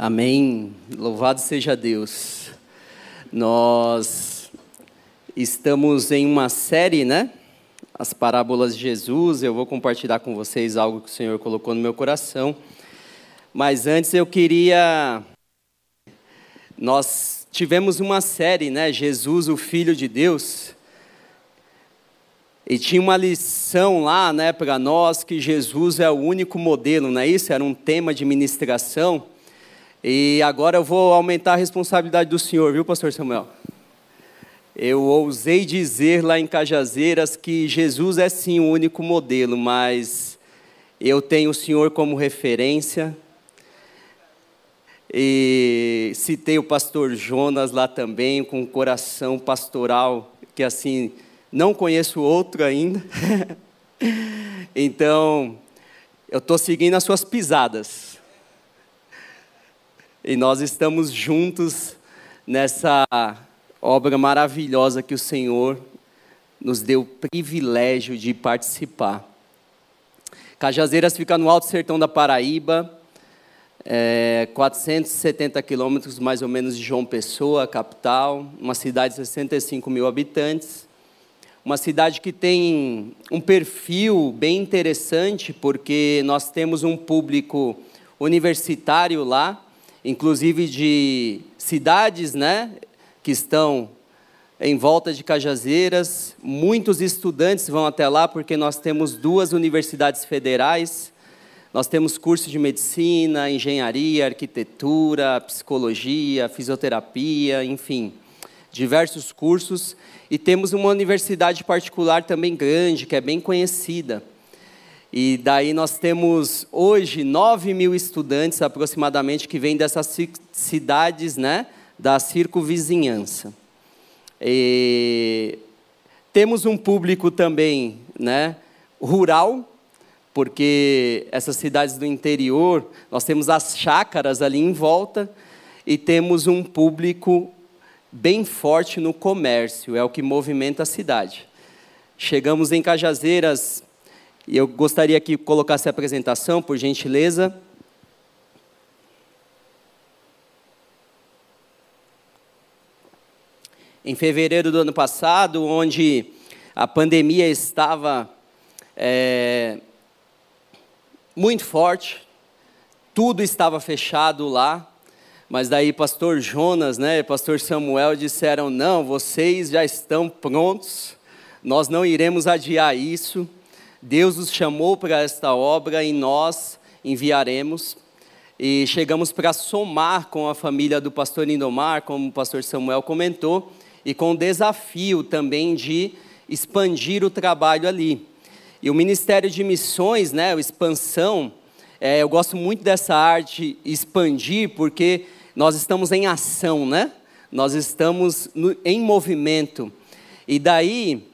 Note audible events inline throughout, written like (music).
Amém. Louvado seja Deus. Nós estamos em uma série, né? As parábolas de Jesus. Eu vou compartilhar com vocês algo que o Senhor colocou no meu coração. Mas antes eu queria. Nós tivemos uma série, né? Jesus, o Filho de Deus. E tinha uma lição lá, né, para nós que Jesus é o único modelo, não é isso? Era um tema de ministração. E agora eu vou aumentar a responsabilidade do senhor, viu, pastor Samuel? Eu ousei dizer lá em Cajazeiras que Jesus é sim o único modelo, mas eu tenho o senhor como referência. E citei o pastor Jonas lá também, com um coração pastoral, que assim, não conheço outro ainda. (laughs) então, eu estou seguindo as suas pisadas e nós estamos juntos nessa obra maravilhosa que o Senhor nos deu o privilégio de participar. Cajazeiras fica no Alto Sertão da Paraíba, é, 470 quilômetros mais ou menos de João Pessoa, capital, uma cidade de 65 mil habitantes, uma cidade que tem um perfil bem interessante, porque nós temos um público universitário lá, inclusive de cidades, né, que estão em volta de Cajazeiras. Muitos estudantes vão até lá porque nós temos duas universidades federais. Nós temos cursos de medicina, engenharia, arquitetura, psicologia, fisioterapia, enfim, diversos cursos. E temos uma universidade particular também grande, que é bem conhecida. E daí nós temos hoje 9 mil estudantes aproximadamente que vêm dessas cidades né, da circunvizinhança. E temos um público também né, rural, porque essas cidades do interior, nós temos as chácaras ali em volta, e temos um público bem forte no comércio, é o que movimenta a cidade. Chegamos em Cajazeiras e eu gostaria que colocasse a apresentação, por gentileza. Em fevereiro do ano passado, onde a pandemia estava é, muito forte, tudo estava fechado lá, mas daí pastor Jonas, né, pastor Samuel disseram: "Não, vocês já estão prontos. Nós não iremos adiar isso. Deus os chamou para esta obra e nós enviaremos. E chegamos para somar com a família do pastor Indomar, como o pastor Samuel comentou, e com o desafio também de expandir o trabalho ali. E o Ministério de Missões, né, a expansão, é, eu gosto muito dessa arte expandir, porque nós estamos em ação, né? Nós estamos no, em movimento. E daí,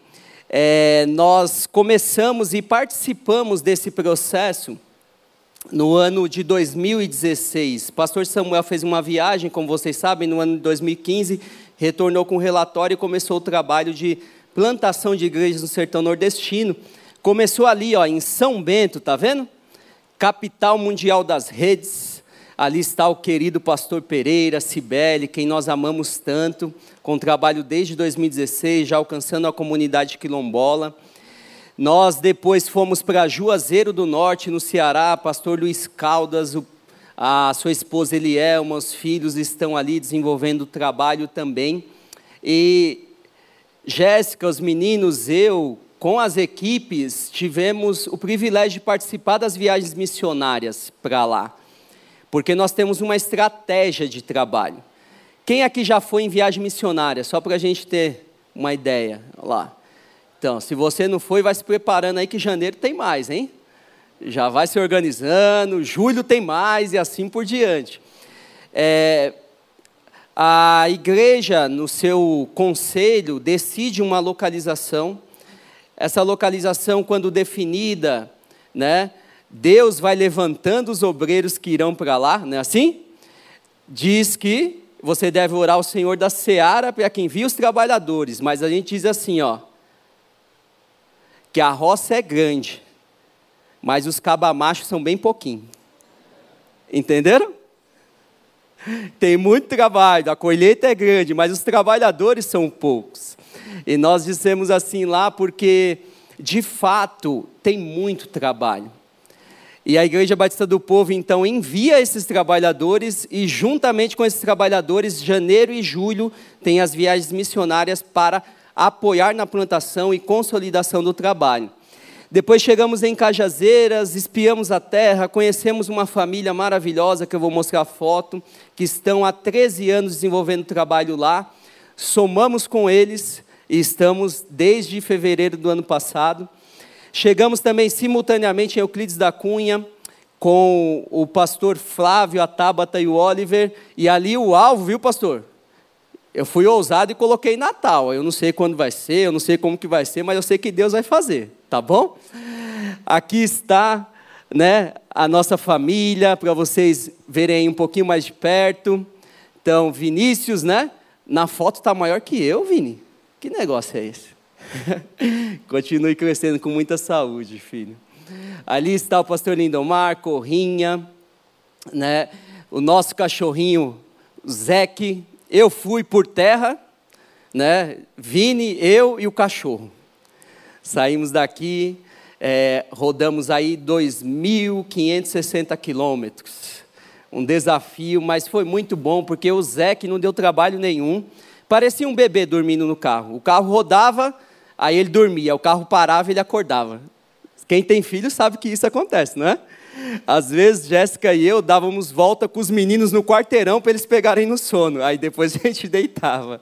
é, nós começamos e participamos desse processo no ano de 2016. Pastor Samuel fez uma viagem, como vocês sabem, no ano de 2015, retornou com um relatório e começou o trabalho de plantação de igrejas no sertão nordestino. Começou ali, ó, em São Bento, tá vendo? Capital mundial das redes Ali está o querido pastor Pereira, Cibele, quem nós amamos tanto, com trabalho desde 2016, já alcançando a comunidade quilombola. Nós depois fomos para Juazeiro do Norte, no Ceará, pastor Luiz Caldas, o, a sua esposa Elielma, os filhos estão ali desenvolvendo trabalho também. E Jéssica, os meninos, eu, com as equipes, tivemos o privilégio de participar das viagens missionárias para lá porque nós temos uma estratégia de trabalho. Quem aqui já foi em viagem missionária? Só para a gente ter uma ideia. lá. Então, se você não foi, vai se preparando aí que janeiro tem mais, hein? Já vai se organizando, julho tem mais e assim por diante. É, a igreja, no seu conselho, decide uma localização. Essa localização, quando definida, né, Deus vai levantando os obreiros que irão para lá, não é assim? Diz que você deve orar ao Senhor da seara para que envie os trabalhadores, mas a gente diz assim, ó, que a roça é grande, mas os cabamachos são bem pouquinho. Entenderam? Tem muito trabalho, a colheita é grande, mas os trabalhadores são poucos. E nós dissemos assim lá porque, de fato, tem muito trabalho. E a Igreja Batista do Povo, então, envia esses trabalhadores, e juntamente com esses trabalhadores, janeiro e julho, tem as viagens missionárias para apoiar na plantação e consolidação do trabalho. Depois chegamos em Cajazeiras, espiamos a terra, conhecemos uma família maravilhosa que eu vou mostrar a foto, que estão há 13 anos desenvolvendo trabalho lá. Somamos com eles e estamos desde fevereiro do ano passado. Chegamos também simultaneamente em Euclides da Cunha, com o pastor Flávio, a Tabata e o Oliver, e ali o alvo, viu, pastor? Eu fui ousado e coloquei Natal. Eu não sei quando vai ser, eu não sei como que vai ser, mas eu sei que Deus vai fazer, tá bom? Aqui está, né, a nossa família para vocês verem um pouquinho mais de perto. Então, Vinícius, né? Na foto está maior que eu, Vini. Que negócio é esse? (laughs) Continue crescendo com muita saúde, filho. Ali está o pastor Lindomar, Corrinha, né? O nosso cachorrinho Zeque, eu fui por terra, né? Vini, eu e o cachorro. Saímos daqui, é, rodamos aí 2.560 quilômetros. Um desafio, mas foi muito bom, porque o Zé, que não deu trabalho nenhum, parecia um bebê dormindo no carro. O carro rodava, aí ele dormia, o carro parava e ele acordava. Quem tem filho sabe que isso acontece, não é? Às vezes, Jéssica e eu dávamos volta com os meninos no quarteirão para eles pegarem no sono. Aí depois a gente deitava.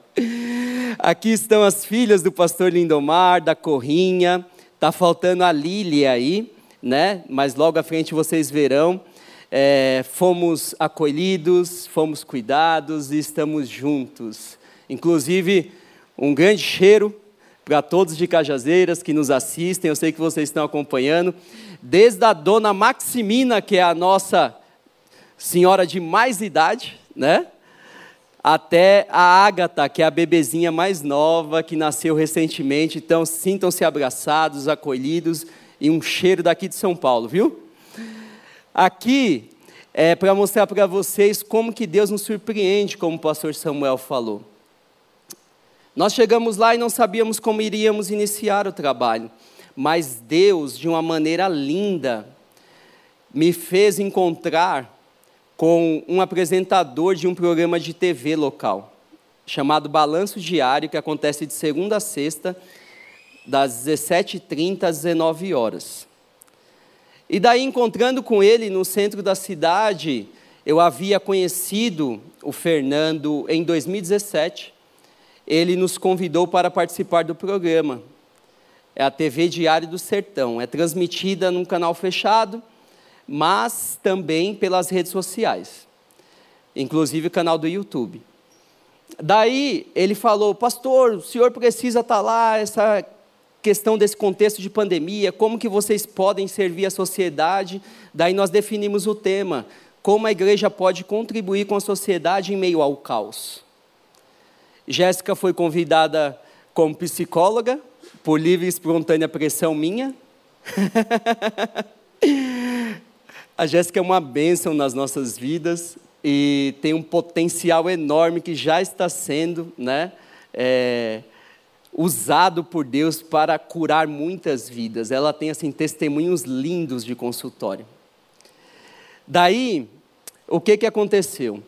Aqui estão as filhas do pastor Lindomar, da Corrinha. Tá faltando a Lília aí, né? Mas logo à frente vocês verão. É, fomos acolhidos, fomos cuidados e estamos juntos. Inclusive, um grande cheiro para todos de Cajazeiras que nos assistem, eu sei que vocês estão acompanhando, desde a dona Maximina, que é a nossa senhora de mais idade, né? Até a Ágata, que é a bebezinha mais nova, que nasceu recentemente. Então, sintam-se abraçados, acolhidos e um cheiro daqui de São Paulo, viu? Aqui é para mostrar para vocês como que Deus nos surpreende, como o pastor Samuel falou. Nós chegamos lá e não sabíamos como iríamos iniciar o trabalho, mas Deus, de uma maneira linda, me fez encontrar com um apresentador de um programa de TV local, chamado Balanço Diário, que acontece de segunda a sexta, das 17h30 às 19 horas. E daí, encontrando com ele no centro da cidade, eu havia conhecido o Fernando em 2017 ele nos convidou para participar do programa. É a TV Diário do Sertão. É transmitida num canal fechado, mas também pelas redes sociais, inclusive o canal do YouTube. Daí ele falou, pastor, o senhor precisa estar lá, essa questão desse contexto de pandemia, como que vocês podem servir a sociedade? Daí nós definimos o tema, como a igreja pode contribuir com a sociedade em meio ao caos. Jéssica foi convidada como psicóloga, por livre e espontânea pressão minha. (laughs) a Jéssica é uma bênção nas nossas vidas e tem um potencial enorme que já está sendo né, é, usado por Deus para curar muitas vidas. Ela tem assim testemunhos lindos de consultório. Daí, o que, que aconteceu?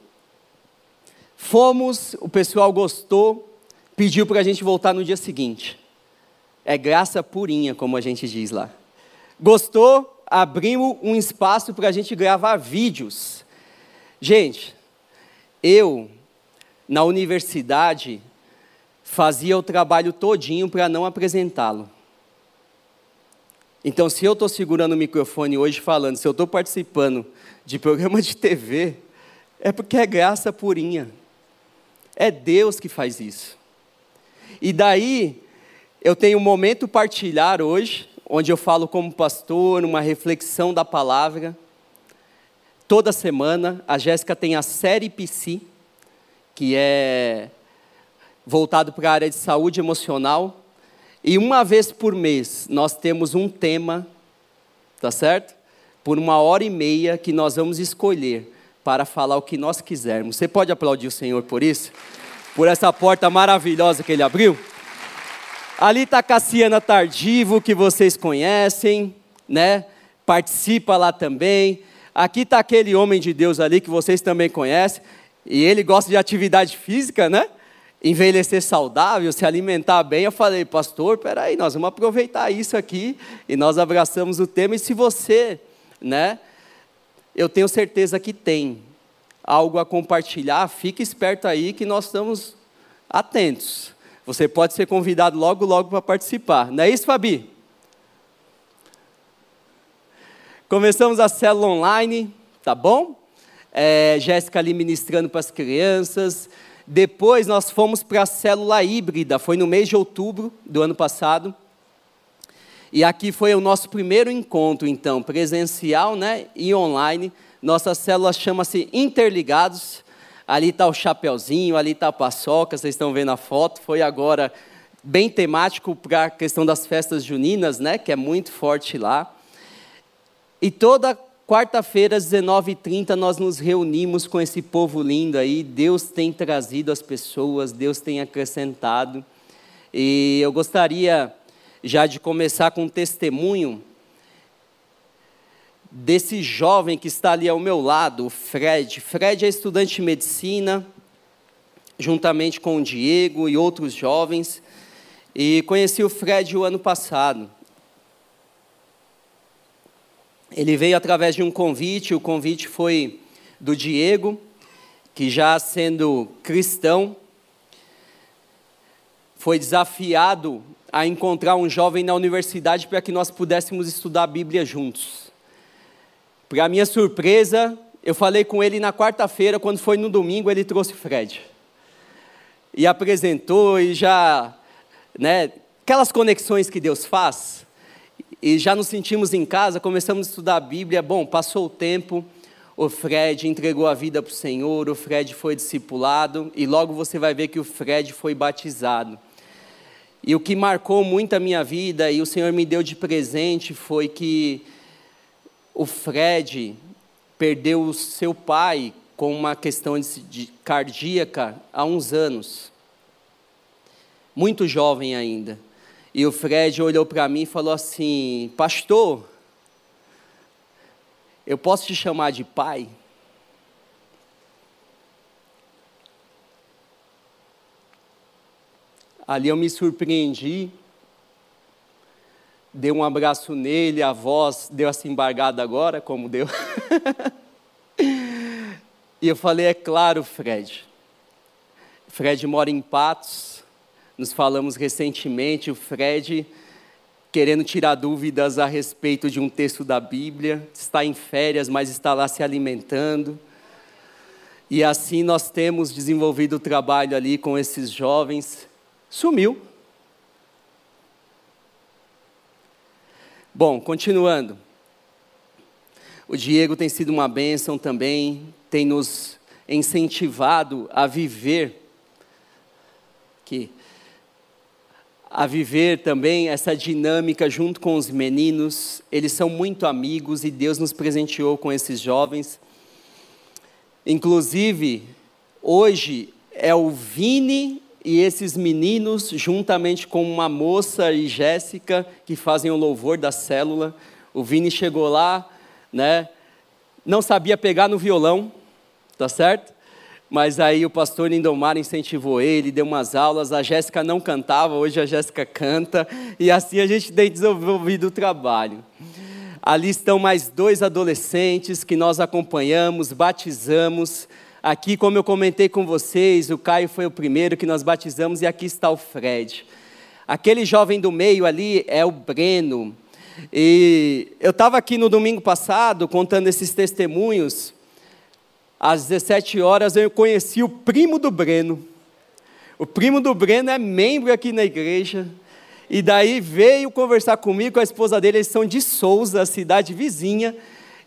Fomos, o pessoal gostou, pediu para a gente voltar no dia seguinte. É graça purinha, como a gente diz lá. Gostou? Abrimos um espaço para a gente gravar vídeos. Gente, eu, na universidade, fazia o trabalho todinho para não apresentá-lo. Então, se eu estou segurando o microfone hoje falando, se eu estou participando de programa de TV, é porque é graça purinha. É Deus que faz isso. E daí, eu tenho um momento partilhar hoje, onde eu falo como pastor, uma reflexão da palavra. Toda semana, a Jéssica tem a série PC, que é voltado para a área de saúde emocional. E uma vez por mês, nós temos um tema, tá certo? Por uma hora e meia que nós vamos escolher para falar o que nós quisermos. Você pode aplaudir o Senhor por isso? Por essa porta maravilhosa que Ele abriu? Ali está Cassiana Tardivo, que vocês conhecem, né? Participa lá também. Aqui está aquele homem de Deus ali que vocês também conhecem. E ele gosta de atividade física, né? Envelhecer saudável, se alimentar bem. Eu falei, pastor, peraí, nós vamos aproveitar isso aqui. E nós abraçamos o tema. E se você, né? Eu tenho certeza que tem algo a compartilhar, fique esperto aí que nós estamos atentos. Você pode ser convidado logo, logo para participar. Não é isso, Fabi? Começamos a célula online, tá bom? É, Jéssica ali ministrando para as crianças. Depois nós fomos para a célula híbrida, foi no mês de outubro do ano passado. E aqui foi o nosso primeiro encontro, então, presencial né, e online. Nossa célula chama-se Interligados. Ali está o chapeuzinho, ali está a paçoca, vocês estão vendo a foto. Foi agora bem temático para a questão das festas juninas, né, que é muito forte lá. E toda quarta-feira, às 19h30, nós nos reunimos com esse povo lindo aí. Deus tem trazido as pessoas, Deus tem acrescentado. E eu gostaria já de começar com um testemunho desse jovem que está ali ao meu lado, o Fred. Fred é estudante de medicina, juntamente com o Diego e outros jovens. E conheci o Fred o ano passado. Ele veio através de um convite, o convite foi do Diego, que já sendo cristão, foi desafiado a encontrar um jovem na universidade para que nós pudéssemos estudar a Bíblia juntos. Para minha surpresa, eu falei com ele na quarta-feira, quando foi no domingo, ele trouxe Fred. E apresentou e já, né, aquelas conexões que Deus faz, e já nos sentimos em casa, começamos a estudar a Bíblia. Bom, passou o tempo, o Fred entregou a vida para o Senhor, o Fred foi discipulado, e logo você vai ver que o Fred foi batizado. E o que marcou muito a minha vida, e o Senhor me deu de presente, foi que o Fred perdeu o seu pai com uma questão de cardíaca há uns anos. Muito jovem ainda. E o Fred olhou para mim e falou assim: Pastor, eu posso te chamar de pai? Ali eu me surpreendi dei um abraço nele, a voz deu essa embargada agora, como deu. (laughs) e eu falei, é claro, Fred. Fred mora em Patos, nos falamos recentemente, o Fred querendo tirar dúvidas a respeito de um texto da Bíblia, está em férias, mas está lá se alimentando. E assim nós temos desenvolvido o trabalho ali com esses jovens. Sumiu. Bom, continuando. O Diego tem sido uma bênção também, tem nos incentivado a viver que a viver também essa dinâmica junto com os meninos. Eles são muito amigos e Deus nos presenteou com esses jovens. Inclusive, hoje é o Vini e esses meninos, juntamente com uma moça e Jéssica, que fazem o louvor da célula, o Vini chegou lá, né? Não sabia pegar no violão, tá certo? Mas aí o pastor Lindomar incentivou ele, deu umas aulas, a Jéssica não cantava, hoje a Jéssica canta, e assim a gente tem desenvolvido o trabalho. Ali estão mais dois adolescentes que nós acompanhamos, batizamos, Aqui, como eu comentei com vocês, o Caio foi o primeiro que nós batizamos e aqui está o Fred. Aquele jovem do meio ali é o Breno. E eu estava aqui no domingo passado contando esses testemunhos. Às 17 horas eu conheci o primo do Breno. O primo do Breno é membro aqui na igreja. E daí veio conversar comigo com a esposa dele, eles são de Souza, cidade vizinha.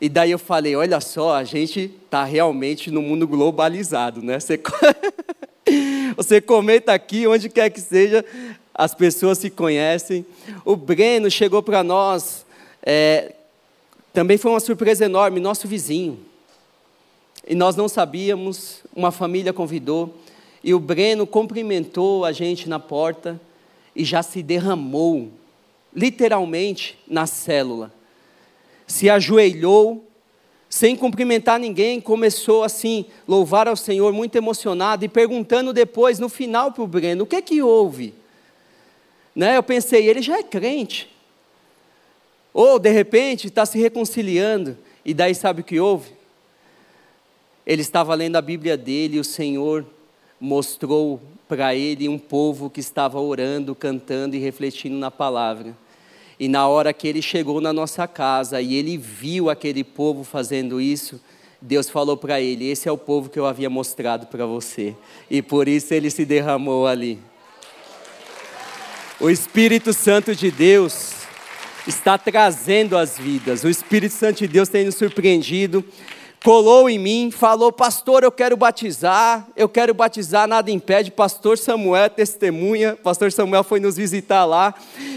E daí eu falei, olha só, a gente está realmente no mundo globalizado, né? Você, (laughs) você comenta aqui, onde quer que seja, as pessoas se conhecem. O Breno chegou para nós, é, também foi uma surpresa enorme, nosso vizinho. e nós não sabíamos, uma família convidou, e o Breno cumprimentou a gente na porta e já se derramou, literalmente, na célula. Se ajoelhou, sem cumprimentar ninguém, começou assim, louvar ao Senhor, muito emocionado, e perguntando depois, no final, para o Breno: o que é que houve? Né? Eu pensei, ele já é crente. Ou, de repente, está se reconciliando, e daí sabe o que houve? Ele estava lendo a Bíblia dele e o Senhor mostrou para ele um povo que estava orando, cantando e refletindo na palavra. E na hora que ele chegou na nossa casa e ele viu aquele povo fazendo isso, Deus falou para ele: Esse é o povo que eu havia mostrado para você. E por isso ele se derramou ali. O Espírito Santo de Deus está trazendo as vidas. O Espírito Santo de Deus tem nos surpreendido colou em mim, falou: Pastor, eu quero batizar, eu quero batizar, nada impede. Pastor Samuel testemunha, Pastor Samuel foi nos visitar lá.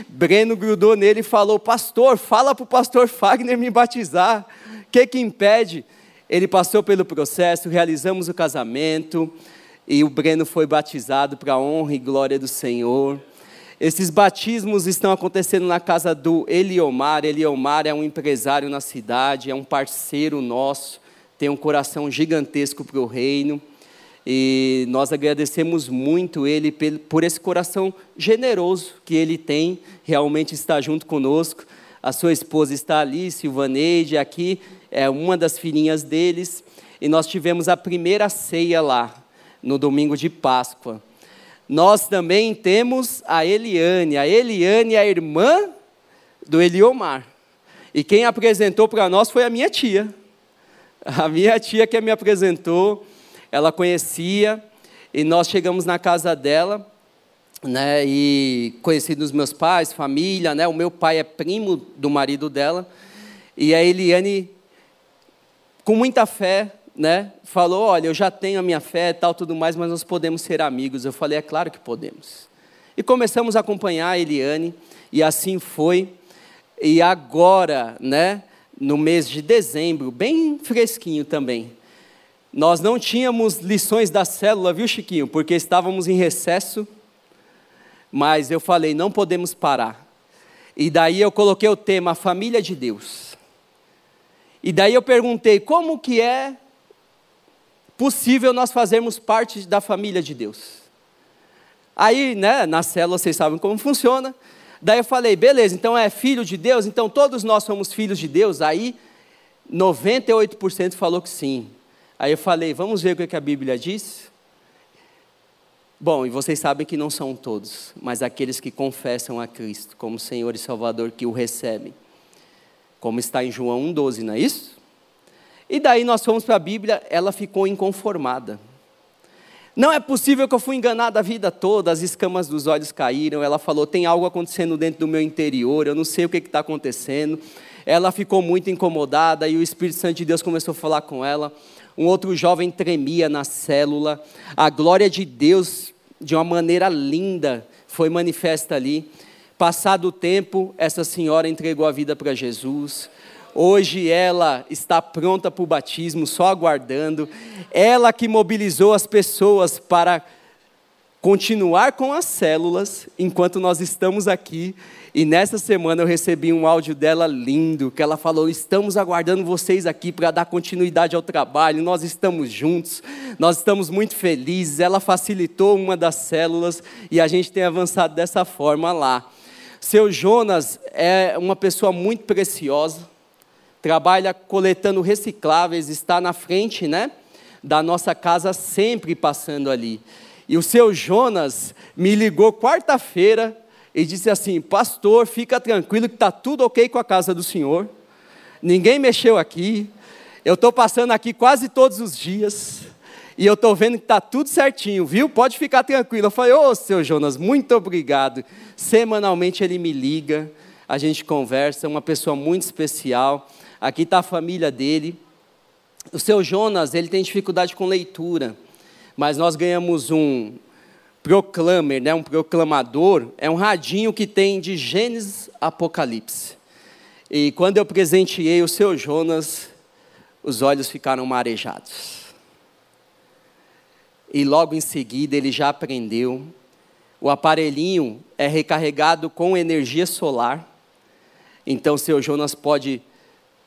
Breno grudou nele e falou: Pastor, fala para o pastor Fagner me batizar. O que, que impede? Ele passou pelo processo, realizamos o casamento e o Breno foi batizado para a honra e glória do Senhor. Esses batismos estão acontecendo na casa do Eliomar. Eliomar é um empresário na cidade, é um parceiro nosso tem um coração gigantesco para o reino. E nós agradecemos muito ele por esse coração generoso que ele tem, realmente está junto conosco. A sua esposa está ali, Silvaneide, aqui é uma das filhinhas deles. E nós tivemos a primeira ceia lá, no domingo de Páscoa. Nós também temos a Eliane. A Eliane é a irmã do Eliomar. E quem apresentou para nós foi a minha tia. A minha tia que me apresentou, ela conhecia, e nós chegamos na casa dela, né, e conheci dos meus pais, família, né, o meu pai é primo do marido dela, e a Eliane, com muita fé, né, falou, olha, eu já tenho a minha fé e tal, tudo mais, mas nós podemos ser amigos. Eu falei, é claro que podemos. E começamos a acompanhar a Eliane, e assim foi, e agora, né, no mês de dezembro, bem fresquinho também. Nós não tínhamos lições da célula, viu, Chiquinho? Porque estávamos em recesso, mas eu falei, não podemos parar. E daí eu coloquei o tema Família de Deus. E daí eu perguntei, como que é possível nós fazermos parte da família de Deus? Aí, né, na célula vocês sabem como funciona. Daí eu falei, beleza, então é filho de Deus, então todos nós somos filhos de Deus. Aí 98% falou que sim. Aí eu falei, vamos ver o que a Bíblia diz? Bom, e vocês sabem que não são todos, mas aqueles que confessam a Cristo como Senhor e Salvador que o recebem. Como está em João 1,12, não é isso? E daí nós fomos para a Bíblia, ela ficou inconformada. Não é possível que eu fui enganada a vida toda, as escamas dos olhos caíram. Ela falou: tem algo acontecendo dentro do meu interior, eu não sei o que está acontecendo. Ela ficou muito incomodada e o Espírito Santo de Deus começou a falar com ela. Um outro jovem tremia na célula. A glória de Deus, de uma maneira linda, foi manifesta ali. Passado o tempo, essa senhora entregou a vida para Jesus. Hoje ela está pronta para o batismo, só aguardando. Ela que mobilizou as pessoas para continuar com as células enquanto nós estamos aqui. E nessa semana eu recebi um áudio dela lindo, que ela falou: "Estamos aguardando vocês aqui para dar continuidade ao trabalho. Nós estamos juntos. Nós estamos muito felizes. Ela facilitou uma das células e a gente tem avançado dessa forma lá. Seu Jonas é uma pessoa muito preciosa trabalha coletando recicláveis, está na frente, né, da nossa casa sempre passando ali. E o seu Jonas me ligou quarta-feira e disse assim: Pastor, fica tranquilo que está tudo ok com a casa do senhor. Ninguém mexeu aqui. Eu estou passando aqui quase todos os dias. E eu estou vendo que está tudo certinho, viu? Pode ficar tranquilo. Eu falei, ô oh, seu Jonas, muito obrigado. Semanalmente ele me liga, a gente conversa, é uma pessoa muito especial. Aqui está a família dele. O seu Jonas, ele tem dificuldade com leitura, mas nós ganhamos um proclamer, né, um proclamador, é um radinho que tem de Gênesis Apocalipse. E quando eu presenteei o seu Jonas, os olhos ficaram marejados. e logo em seguida ele já aprendeu. O aparelhinho é recarregado com energia solar. Então, seu Jonas pode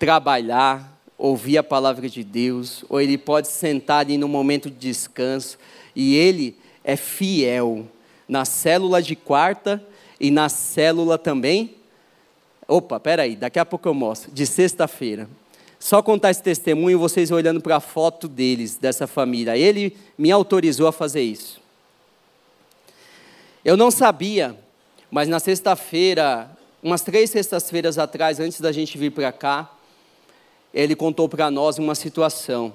trabalhar, ouvir a palavra de Deus, ou ele pode sentar ali no momento de descanso, e ele é fiel na célula de quarta e na célula também. Opa, peraí, daqui a pouco eu mostro, de sexta-feira. Só contar esse testemunho, vocês olhando para a foto deles, dessa família. Ele me autorizou a fazer isso. Eu não sabia, mas na sexta-feira, umas três sextas-feiras atrás, antes da gente vir para cá, ele contou para nós uma situação.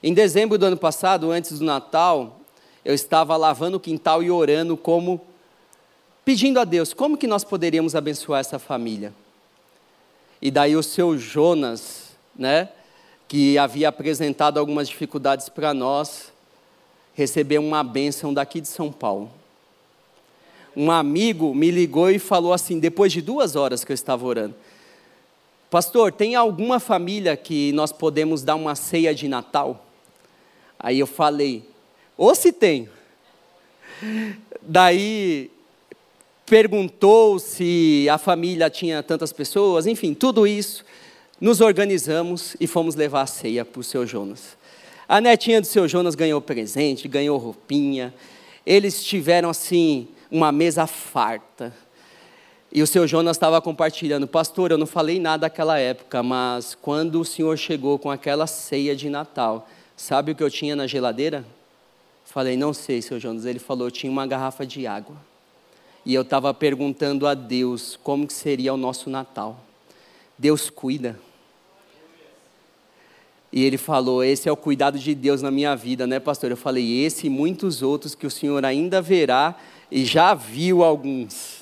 Em dezembro do ano passado, antes do Natal, eu estava lavando o quintal e orando como pedindo a Deus como que nós poderíamos abençoar essa família. E daí o seu Jonas, né, que havia apresentado algumas dificuldades para nós, recebeu uma bênção daqui de São Paulo. Um amigo me ligou e falou assim, depois de duas horas que eu estava orando, Pastor, tem alguma família que nós podemos dar uma ceia de Natal? Aí eu falei, ou se tem. Daí perguntou se a família tinha tantas pessoas, enfim, tudo isso. Nos organizamos e fomos levar a ceia para o seu Jonas. A netinha do seu Jonas ganhou presente, ganhou roupinha. Eles tiveram assim uma mesa farta. E o seu Jonas estava compartilhando, pastor, eu não falei nada naquela época, mas quando o senhor chegou com aquela ceia de Natal, sabe o que eu tinha na geladeira? Falei, não sei, seu Jonas. Ele falou, eu tinha uma garrafa de água. E eu estava perguntando a Deus como que seria o nosso Natal. Deus cuida. E ele falou: Esse é o cuidado de Deus na minha vida, né, pastor? Eu falei: Esse e muitos outros que o senhor ainda verá e já viu alguns.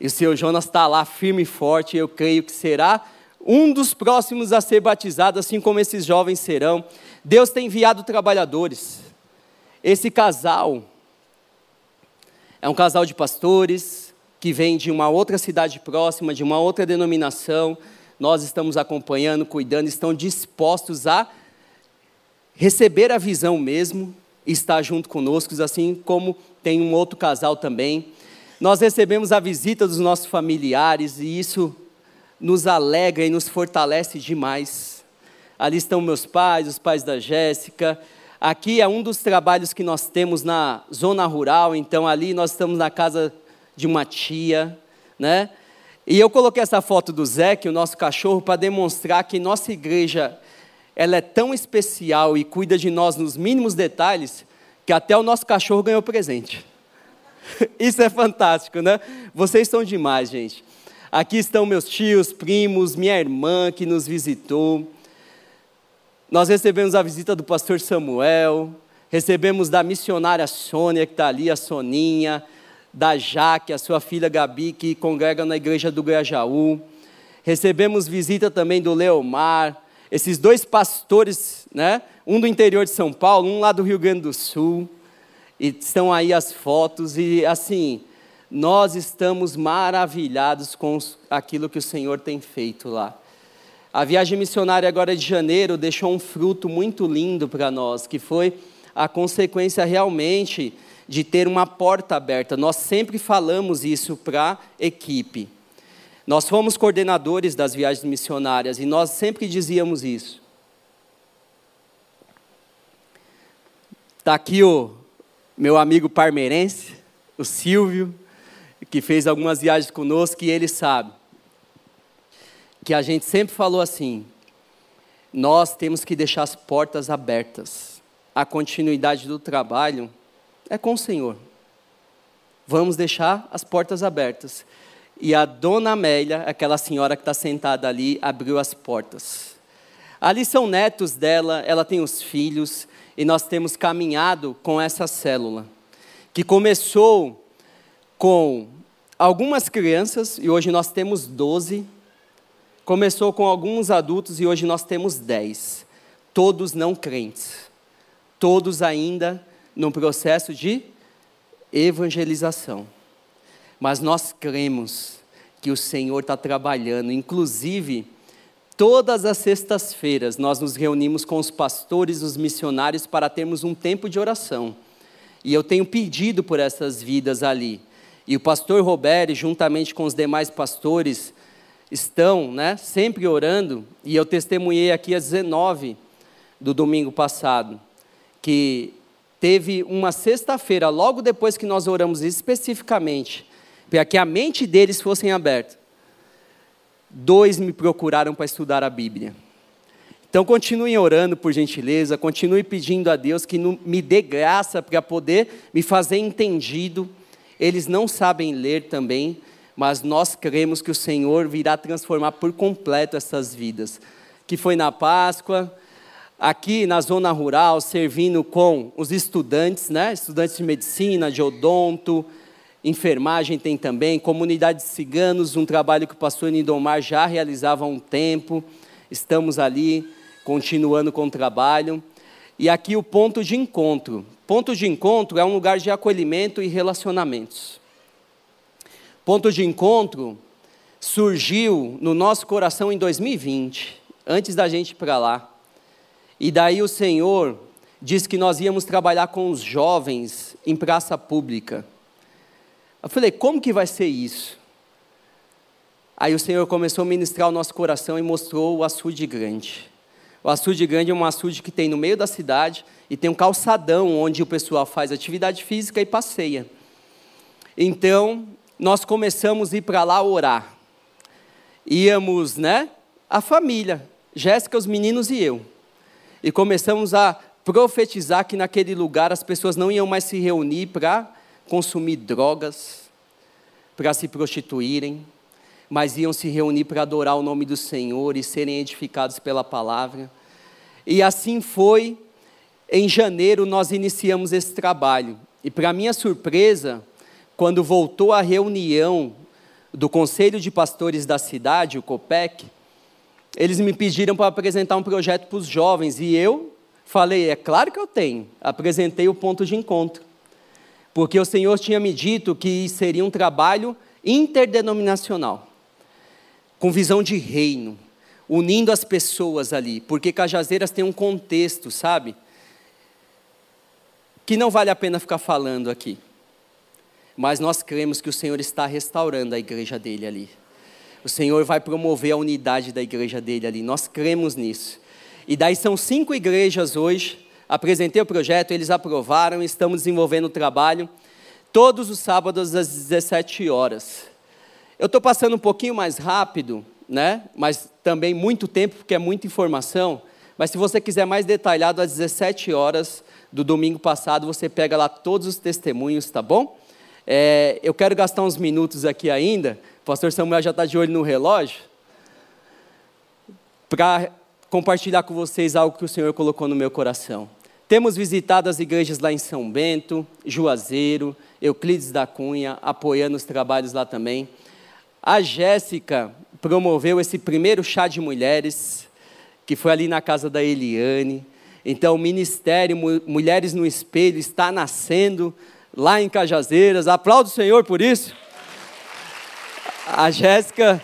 E o Senhor Jonas está lá firme e forte, eu creio que será um dos próximos a ser batizado, assim como esses jovens serão. Deus tem enviado trabalhadores. Esse casal é um casal de pastores que vem de uma outra cidade próxima, de uma outra denominação. Nós estamos acompanhando, cuidando, estão dispostos a receber a visão mesmo, estar junto conosco, assim como tem um outro casal também nós recebemos a visita dos nossos familiares e isso nos alegra e nos fortalece demais. Ali estão meus pais, os pais da Jéssica. Aqui é um dos trabalhos que nós temos na zona rural, então ali nós estamos na casa de uma tia, né? E eu coloquei essa foto do Zé, que o nosso cachorro, para demonstrar que nossa igreja ela é tão especial e cuida de nós nos mínimos detalhes, que até o nosso cachorro ganhou presente. (laughs) Isso é fantástico, né? Vocês são demais, gente. Aqui estão meus tios, primos, minha irmã que nos visitou. Nós recebemos a visita do pastor Samuel, recebemos da missionária Sônia, que está ali, a Soninha, da Jaque, a sua filha Gabi, que congrega na igreja do Grajaú. Recebemos visita também do Leomar, esses dois pastores, né? um do interior de São Paulo, um lá do Rio Grande do Sul. E estão aí as fotos, e assim, nós estamos maravilhados com aquilo que o Senhor tem feito lá. A viagem missionária agora de janeiro deixou um fruto muito lindo para nós, que foi a consequência realmente de ter uma porta aberta. Nós sempre falamos isso para a equipe. Nós fomos coordenadores das viagens missionárias e nós sempre dizíamos isso. Está aqui o, meu amigo parmeirense, o Silvio, que fez algumas viagens conosco, e ele sabe que a gente sempre falou assim: nós temos que deixar as portas abertas. A continuidade do trabalho é com o Senhor. Vamos deixar as portas abertas. E a dona Amélia, aquela senhora que está sentada ali, abriu as portas. Ali são netos dela, ela tem os filhos, e nós temos caminhado com essa célula, que começou com algumas crianças, e hoje nós temos 12. Começou com alguns adultos, e hoje nós temos 10. Todos não crentes. Todos ainda no processo de evangelização. Mas nós cremos que o Senhor está trabalhando, inclusive Todas as sextas-feiras nós nos reunimos com os pastores, os missionários, para termos um tempo de oração. E eu tenho pedido por essas vidas ali. E o pastor Roberto, juntamente com os demais pastores, estão né, sempre orando. E eu testemunhei aqui às 19 do domingo passado, que teve uma sexta-feira, logo depois que nós oramos especificamente, para que a mente deles fosse aberta. Dois me procuraram para estudar a Bíblia. Então continuem orando por gentileza, continue pedindo a Deus que me dê graça para poder me fazer entendido. Eles não sabem ler também, mas nós cremos que o Senhor virá transformar por completo essas vidas. Que foi na Páscoa, aqui na zona rural, servindo com os estudantes, né? Estudantes de medicina, de odonto, enfermagem tem também, comunidade de ciganos, um trabalho que o pastor Nidomar já realizava há um tempo. Estamos ali continuando com o trabalho. E aqui o ponto de encontro. Ponto de encontro é um lugar de acolhimento e relacionamentos. Ponto de encontro surgiu no nosso coração em 2020, antes da gente ir para lá. E daí o Senhor disse que nós íamos trabalhar com os jovens em praça pública. Eu falei, como que vai ser isso? Aí o Senhor começou a ministrar o nosso coração e mostrou o açude grande. O açude grande é um açude que tem no meio da cidade e tem um calçadão onde o pessoal faz atividade física e passeia. Então, nós começamos a ir para lá orar. Íamos, né? A família, Jéssica, os meninos e eu. E começamos a profetizar que naquele lugar as pessoas não iam mais se reunir para consumir drogas, para se prostituírem, mas iam se reunir para adorar o nome do Senhor e serem edificados pela palavra. E assim foi. Em janeiro nós iniciamos esse trabalho. E para minha surpresa, quando voltou a reunião do Conselho de Pastores da cidade, o COPEC, eles me pediram para apresentar um projeto para os jovens e eu falei, é claro que eu tenho. Apresentei o ponto de encontro. Porque o Senhor tinha me dito que seria um trabalho interdenominacional com visão de reino, unindo as pessoas ali, porque Cajazeiras tem um contexto, sabe? Que não vale a pena ficar falando aqui. Mas nós cremos que o Senhor está restaurando a igreja dele ali. O Senhor vai promover a unidade da igreja dele ali. Nós cremos nisso. E daí são cinco igrejas hoje. Apresentei o projeto, eles aprovaram, estamos desenvolvendo o trabalho. Todos os sábados às 17 horas. Eu estou passando um pouquinho mais rápido, né? mas também muito tempo, porque é muita informação. Mas se você quiser mais detalhado, às 17 horas do domingo passado, você pega lá todos os testemunhos, tá bom? É, eu quero gastar uns minutos aqui ainda, o pastor Samuel já está de olho no relógio, para compartilhar com vocês algo que o Senhor colocou no meu coração. Temos visitado as igrejas lá em São Bento, Juazeiro, Euclides da Cunha, apoiando os trabalhos lá também. A Jéssica promoveu esse primeiro chá de mulheres, que foi ali na casa da Eliane. Então, o Ministério Mulheres no Espelho está nascendo lá em Cajazeiras. Aplaudo o Senhor por isso. A Jéssica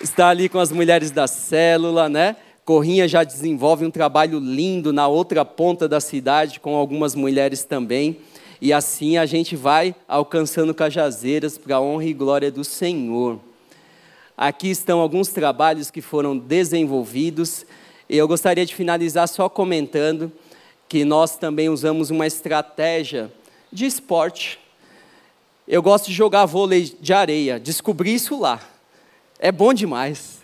está ali com as mulheres da célula, né? Corrinha já desenvolve um trabalho lindo na outra ponta da cidade, com algumas mulheres também e assim a gente vai alcançando cajazeiras para a honra e glória do Senhor. Aqui estão alguns trabalhos que foram desenvolvidos, eu gostaria de finalizar só comentando que nós também usamos uma estratégia de esporte. Eu gosto de jogar vôlei de areia, descobri isso lá. É bom demais.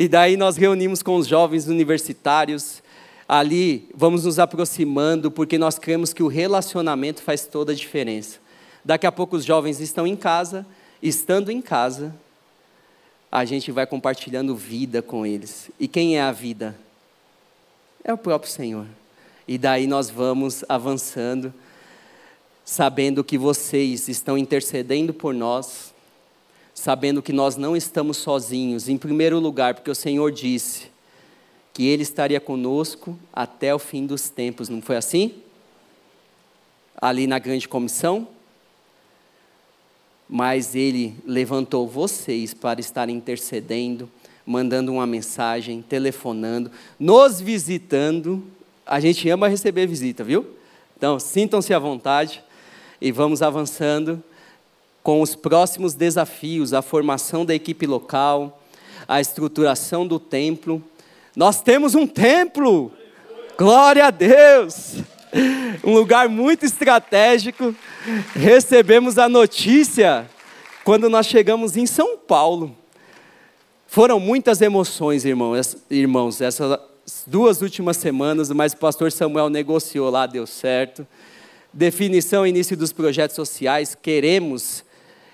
E daí nós reunimos com os jovens universitários, ali vamos nos aproximando, porque nós cremos que o relacionamento faz toda a diferença. Daqui a pouco os jovens estão em casa, estando em casa, a gente vai compartilhando vida com eles. E quem é a vida? É o próprio Senhor. E daí nós vamos avançando, sabendo que vocês estão intercedendo por nós, sabendo que nós não estamos sozinhos, em primeiro lugar, porque o Senhor disse: que Ele estaria conosco até o fim dos tempos, não foi assim? Ali na grande comissão. Mas Ele levantou vocês para estar intercedendo, mandando uma mensagem, telefonando, nos visitando. A gente ama receber visita, viu? Então, sintam-se à vontade e vamos avançando com os próximos desafios, a formação da equipe local, a estruturação do templo. Nós temos um templo! Glória a Deus! Um lugar muito estratégico. Recebemos a notícia quando nós chegamos em São Paulo. Foram muitas emoções, irmãos, essas duas últimas semanas, mas o pastor Samuel negociou lá, deu certo. Definição início dos projetos sociais, queremos,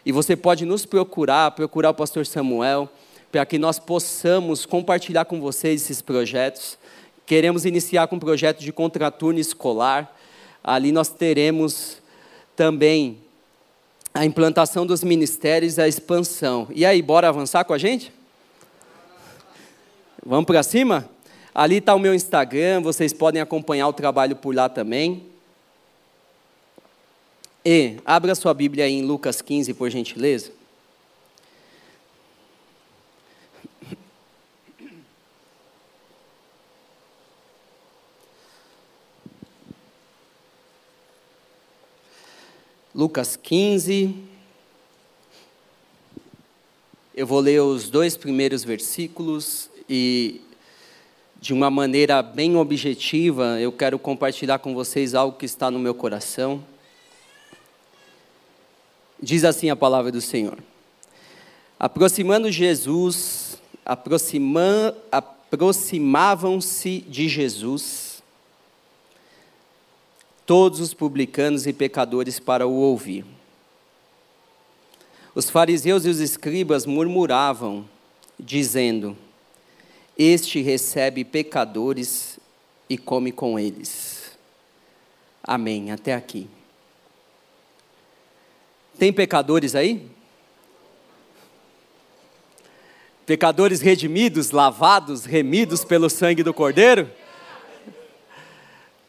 e você pode nos procurar, procurar o pastor Samuel, para que nós possamos compartilhar com vocês esses projetos. Queremos iniciar com um projeto de contraturno escolar. Ali nós teremos também a implantação dos ministérios a expansão. E aí, bora avançar com a gente? Vamos para cima? Ali está o meu Instagram, vocês podem acompanhar o trabalho por lá também. E abra sua Bíblia aí em Lucas 15, por gentileza. Lucas 15. Eu vou ler os dois primeiros versículos e, de uma maneira bem objetiva, eu quero compartilhar com vocês algo que está no meu coração. Diz assim a palavra do Senhor: Aproximando Jesus, aproxima, aproximavam-se de Jesus todos os publicanos e pecadores para o ouvir. Os fariseus e os escribas murmuravam, dizendo: Este recebe pecadores e come com eles. Amém. Até aqui. Tem pecadores aí? Pecadores redimidos, lavados, remidos pelo sangue do Cordeiro?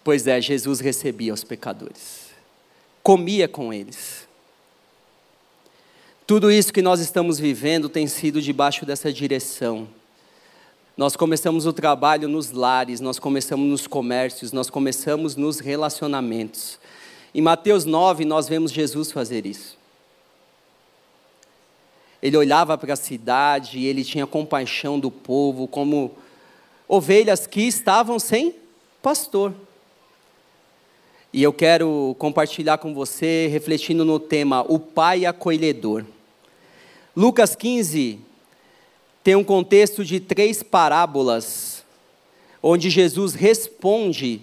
Pois é, Jesus recebia os pecadores, comia com eles. Tudo isso que nós estamos vivendo tem sido debaixo dessa direção. Nós começamos o trabalho nos lares, nós começamos nos comércios, nós começamos nos relacionamentos. Em Mateus 9, nós vemos Jesus fazer isso. Ele olhava para a cidade, ele tinha compaixão do povo, como ovelhas que estavam sem pastor. E eu quero compartilhar com você, refletindo no tema O Pai Acolhedor. Lucas 15 tem um contexto de três parábolas, onde Jesus responde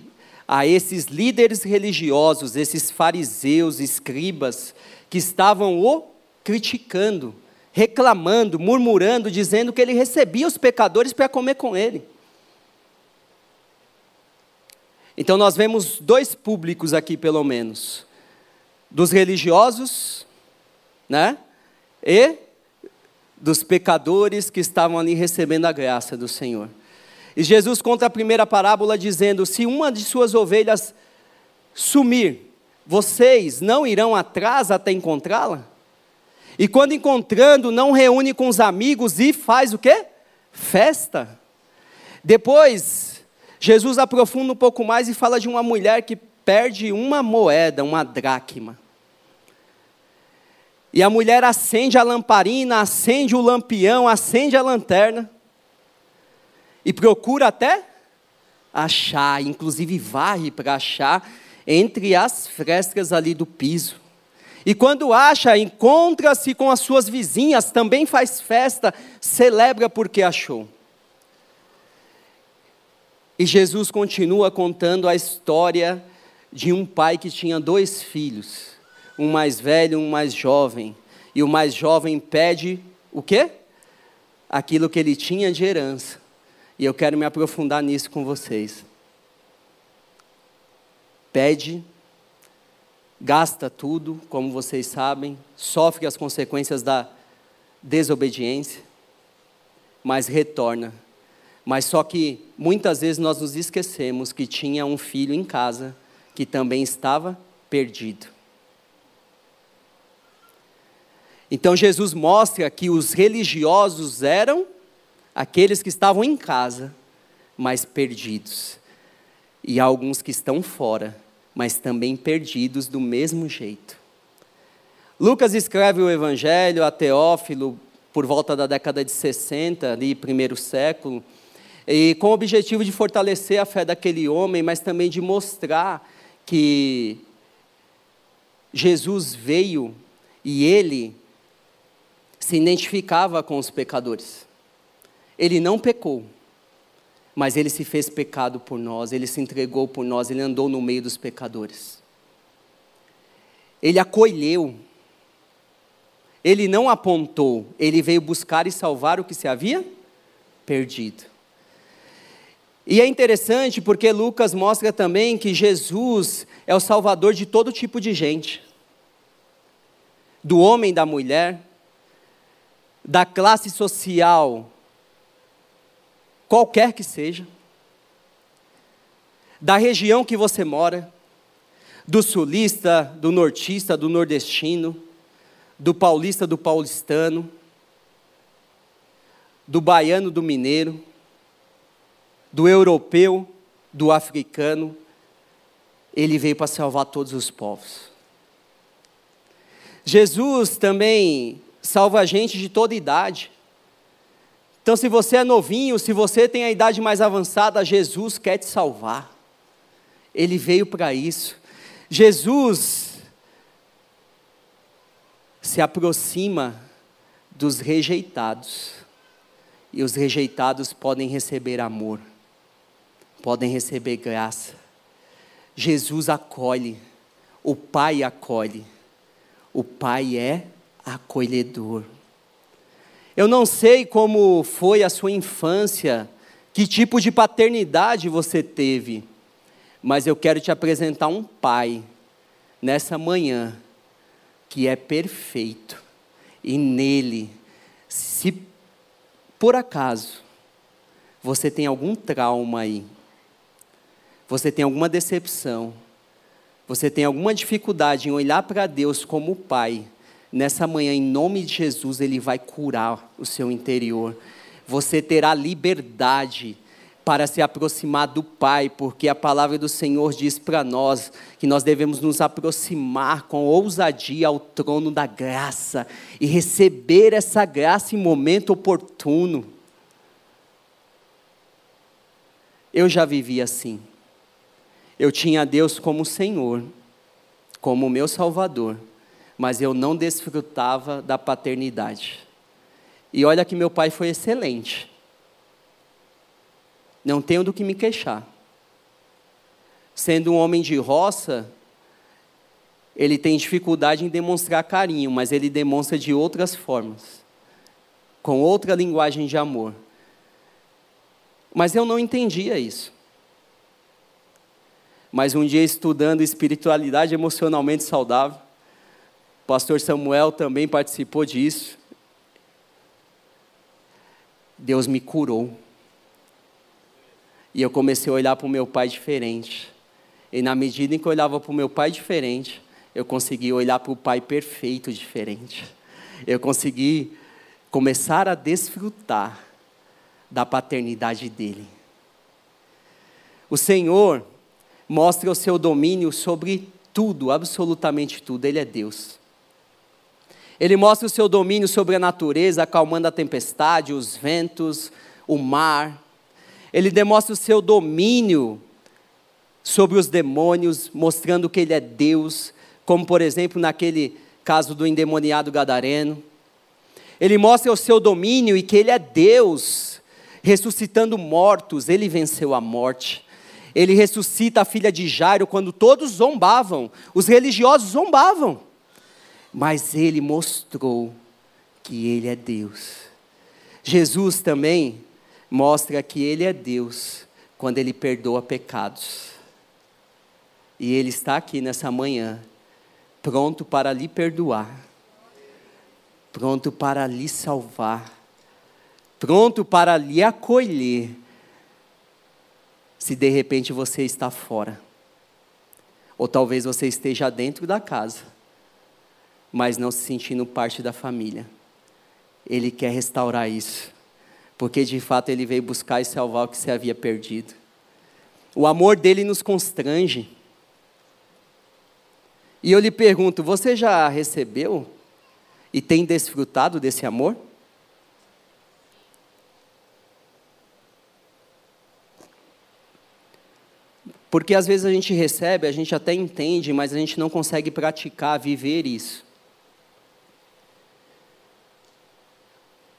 a esses líderes religiosos, esses fariseus, escribas, que estavam o criticando, reclamando, murmurando, dizendo que ele recebia os pecadores para comer com ele. Então nós vemos dois públicos aqui, pelo menos: dos religiosos, né? E dos pecadores que estavam ali recebendo a graça do Senhor. E Jesus conta a primeira parábola dizendo: se uma de suas ovelhas sumir, vocês não irão atrás até encontrá-la? E quando encontrando, não reúne com os amigos e faz o quê? Festa. Depois Jesus aprofunda um pouco mais e fala de uma mulher que perde uma moeda, uma dracma. E a mulher acende a lamparina, acende o lampião, acende a lanterna e procura até achar, inclusive varre para achar entre as frestas ali do piso. E quando acha, encontra-se com as suas vizinhas, também faz festa, celebra porque achou. E Jesus continua contando a história de um pai que tinha dois filhos, um mais velho e um mais jovem. E o mais jovem pede o quê? Aquilo que ele tinha de herança. E eu quero me aprofundar nisso com vocês. Pede, gasta tudo, como vocês sabem, sofre as consequências da desobediência, mas retorna mas só que muitas vezes nós nos esquecemos que tinha um filho em casa que também estava perdido. Então Jesus mostra que os religiosos eram aqueles que estavam em casa, mas perdidos, e alguns que estão fora, mas também perdidos do mesmo jeito. Lucas escreve o Evangelho a Teófilo por volta da década de 60, ali, primeiro século, e com o objetivo de fortalecer a fé daquele homem, mas também de mostrar que Jesus veio e ele se identificava com os pecadores. Ele não pecou, mas ele se fez pecado por nós, ele se entregou por nós, ele andou no meio dos pecadores. Ele acolheu, ele não apontou, ele veio buscar e salvar o que se havia perdido. E é interessante porque Lucas mostra também que Jesus é o salvador de todo tipo de gente. Do homem, da mulher, da classe social, qualquer que seja, da região que você mora, do sulista, do nortista, do nordestino, do paulista, do paulistano, do baiano, do mineiro, do europeu, do africano, ele veio para salvar todos os povos. Jesus também salva a gente de toda idade. Então, se você é novinho, se você tem a idade mais avançada, Jesus quer te salvar. Ele veio para isso. Jesus se aproxima dos rejeitados. E os rejeitados podem receber amor, podem receber graça. Jesus acolhe, o Pai acolhe, o Pai é acolhedor. Eu não sei como foi a sua infância, que tipo de paternidade você teve, mas eu quero te apresentar um pai nessa manhã que é perfeito. E nele, se por acaso você tem algum trauma aí, você tem alguma decepção, você tem alguma dificuldade em olhar para Deus como Pai, nessa manhã, em nome de Jesus, Ele vai curar o seu interior. Você terá liberdade para se aproximar do Pai, porque a palavra do Senhor diz para nós que nós devemos nos aproximar com ousadia ao trono da graça e receber essa graça em momento oportuno. Eu já vivi assim. Eu tinha Deus como Senhor, como meu Salvador mas eu não desfrutava da paternidade. E olha que meu pai foi excelente. Não tenho do que me queixar. Sendo um homem de roça, ele tem dificuldade em demonstrar carinho, mas ele demonstra de outras formas, com outra linguagem de amor. Mas eu não entendia isso. Mas um dia, estudando espiritualidade emocionalmente saudável, pastor Samuel também participou disso. Deus me curou. E eu comecei a olhar para o meu pai diferente. E na medida em que eu olhava para o meu pai diferente, eu consegui olhar para o pai perfeito diferente. Eu consegui começar a desfrutar da paternidade dele. O Senhor mostra o seu domínio sobre tudo, absolutamente tudo. Ele é Deus. Ele mostra o seu domínio sobre a natureza, acalmando a tempestade, os ventos, o mar. Ele demonstra o seu domínio sobre os demônios, mostrando que ele é Deus, como por exemplo naquele caso do endemoniado gadareno. Ele mostra o seu domínio e que ele é Deus, ressuscitando mortos, ele venceu a morte. Ele ressuscita a filha de Jairo quando todos zombavam, os religiosos zombavam mas ele mostrou que ele é Deus. Jesus também mostra que ele é Deus quando ele perdoa pecados. E ele está aqui nessa manhã, pronto para lhe perdoar, pronto para lhe salvar, pronto para lhe acolher, se de repente você está fora, ou talvez você esteja dentro da casa mas não se sentindo parte da família. Ele quer restaurar isso, porque de fato ele veio buscar e salvar o que se havia perdido. O amor dele nos constrange. E eu lhe pergunto: você já recebeu e tem desfrutado desse amor? Porque às vezes a gente recebe, a gente até entende, mas a gente não consegue praticar, viver isso.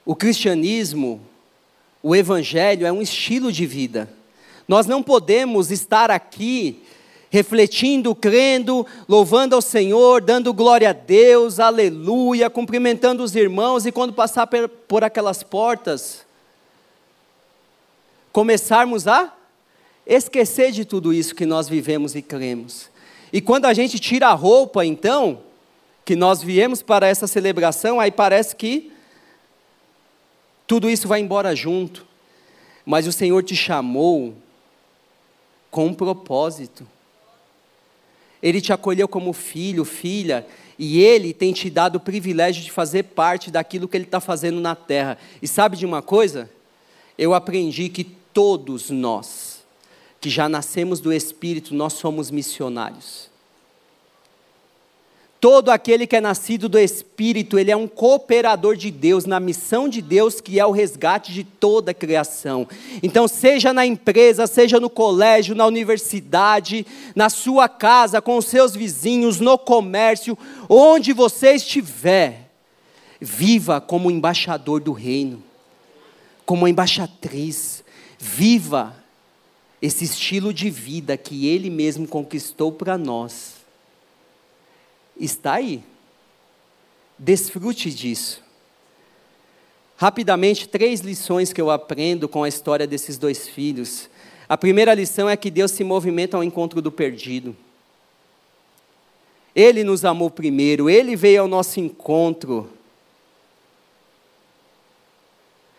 O cristianismo, o evangelho é um estilo de vida. Nós não podemos estar aqui refletindo, crendo, louvando ao Senhor, dando glória a Deus, aleluia, cumprimentando os irmãos e quando passar por aquelas portas, começarmos a esquecer de tudo isso que nós vivemos e cremos. E quando a gente tira a roupa, então, que nós viemos para essa celebração, aí parece que tudo isso vai embora junto. Mas o Senhor te chamou com um propósito. Ele te acolheu como filho, filha, e Ele tem te dado o privilégio de fazer parte daquilo que Ele está fazendo na terra. E sabe de uma coisa? Eu aprendi que todos nós, que já nascemos do Espírito, nós somos missionários. Todo aquele que é nascido do Espírito, ele é um cooperador de Deus, na missão de Deus, que é o resgate de toda a criação. Então, seja na empresa, seja no colégio, na universidade, na sua casa, com os seus vizinhos, no comércio, onde você estiver, viva como embaixador do reino, como embaixatriz, viva esse estilo de vida que Ele mesmo conquistou para nós, está aí. Desfrute disso. Rapidamente, três lições que eu aprendo com a história desses dois filhos. A primeira lição é que Deus se movimenta ao encontro do perdido. Ele nos amou primeiro, Ele veio ao nosso encontro.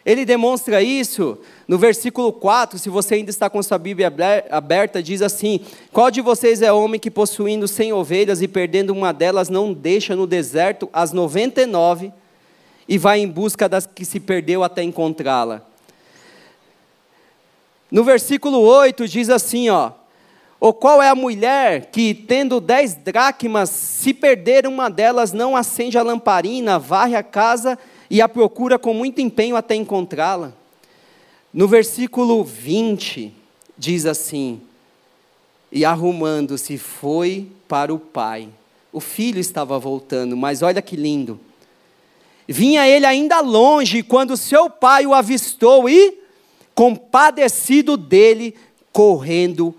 Ele demonstra isso no versículo 4, se você ainda está com sua Bíblia aberta, diz assim: Qual de vocês é homem que, possuindo cem ovelhas e perdendo uma delas, não deixa no deserto as noventa e nove e vai em busca das que se perdeu até encontrá-la? No versículo 8 diz assim: ó, Ou qual é a mulher que, tendo dez dracmas, se perder uma delas, não acende a lamparina, varre a casa e a procura com muito empenho até encontrá-la. No versículo 20, diz assim: E arrumando-se foi para o pai. O filho estava voltando, mas olha que lindo. Vinha ele ainda longe quando seu pai o avistou e, compadecido dele, correndo,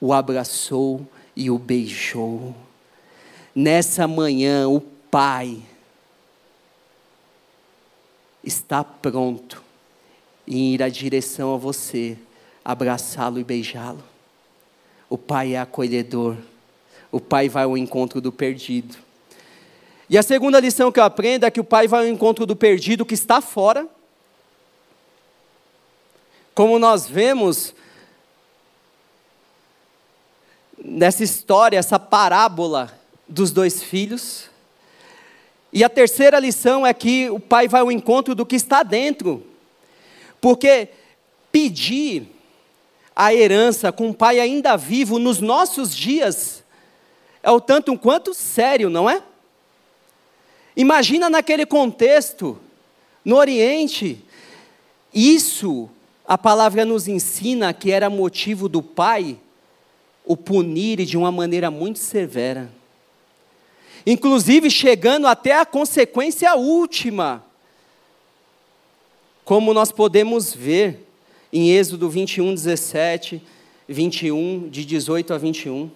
o abraçou e o beijou. Nessa manhã, o pai está pronto em ir à direção a você, abraçá-lo e beijá-lo. O Pai é acolhedor. O Pai vai ao encontro do perdido. E a segunda lição que eu aprendo é que o Pai vai ao encontro do perdido que está fora. Como nós vemos nessa história, essa parábola dos dois filhos, e a terceira lição é que o pai vai ao encontro do que está dentro. Porque pedir a herança com o pai ainda vivo nos nossos dias é o tanto quanto sério, não é? Imagina naquele contexto, no Oriente, isso a palavra nos ensina que era motivo do pai o punir de uma maneira muito severa inclusive chegando até a consequência última, como nós podemos ver em Êxodo 21, 17, 21, de 18 a 21.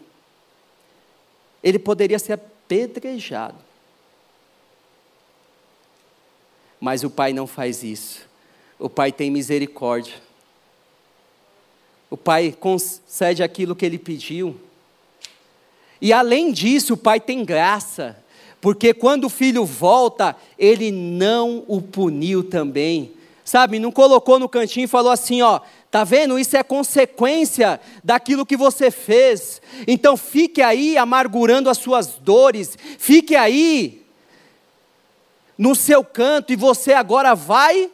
Ele poderia ser apedrejado. Mas o pai não faz isso. O pai tem misericórdia. O pai concede aquilo que ele pediu. E além disso, o pai tem graça, porque quando o filho volta, ele não o puniu também. Sabe, não colocou no cantinho e falou assim, ó, tá vendo? Isso é consequência daquilo que você fez. Então fique aí amargurando as suas dores, fique aí no seu canto e você agora vai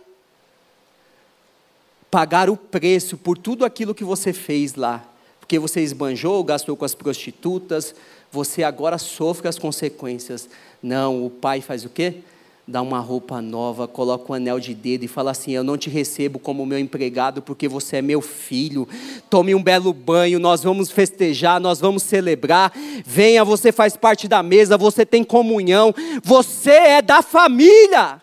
pagar o preço por tudo aquilo que você fez lá. Porque você esbanjou, gastou com as prostitutas, você agora sofre as consequências. Não, o pai faz o quê? Dá uma roupa nova, coloca um anel de dedo e fala assim: Eu não te recebo como meu empregado porque você é meu filho. Tome um belo banho, nós vamos festejar, nós vamos celebrar. Venha, você faz parte da mesa, você tem comunhão, você é da família.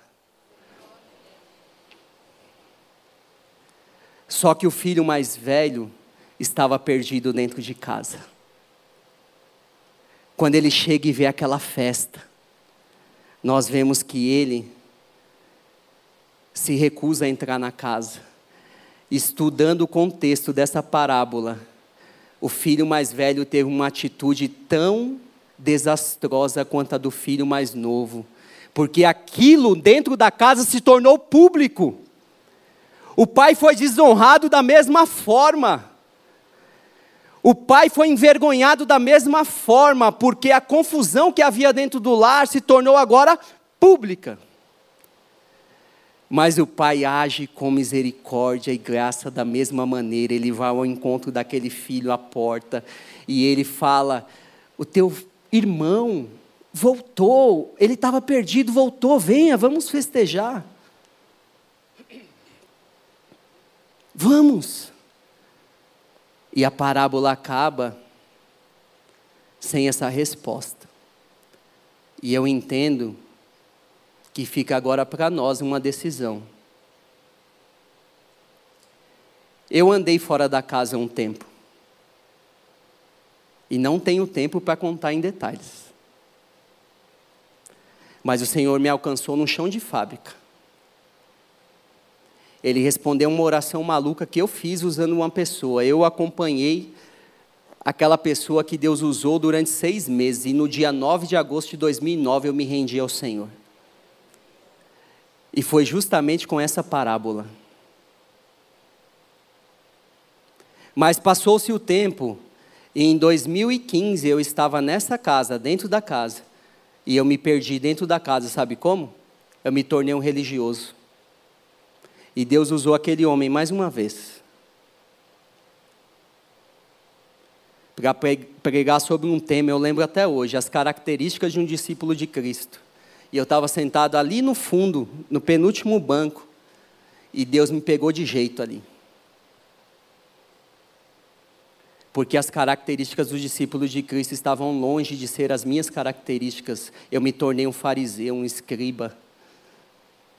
Só que o filho mais velho estava perdido dentro de casa. Quando ele chega e vê aquela festa, nós vemos que ele se recusa a entrar na casa. Estudando o contexto dessa parábola, o filho mais velho teve uma atitude tão desastrosa quanto a do filho mais novo, porque aquilo dentro da casa se tornou público. O pai foi desonrado da mesma forma. O pai foi envergonhado da mesma forma, porque a confusão que havia dentro do lar se tornou agora pública. Mas o pai age com misericórdia e graça da mesma maneira. Ele vai ao encontro daquele filho à porta e ele fala: O teu irmão voltou, ele estava perdido, voltou, venha, vamos festejar. Vamos. E a parábola acaba sem essa resposta. E eu entendo que fica agora para nós uma decisão. Eu andei fora da casa um tempo. E não tenho tempo para contar em detalhes. Mas o Senhor me alcançou no chão de fábrica ele respondeu uma oração maluca que eu fiz usando uma pessoa. Eu acompanhei aquela pessoa que Deus usou durante seis meses, e no dia 9 de agosto de 2009 eu me rendi ao Senhor. E foi justamente com essa parábola. Mas passou-se o tempo, e em 2015 eu estava nessa casa, dentro da casa, e eu me perdi dentro da casa, sabe como? Eu me tornei um religioso. E Deus usou aquele homem mais uma vez para pregar sobre um tema, eu lembro até hoje, as características de um discípulo de Cristo. E eu estava sentado ali no fundo, no penúltimo banco, e Deus me pegou de jeito ali. Porque as características dos discípulos de Cristo estavam longe de ser as minhas características. Eu me tornei um fariseu, um escriba,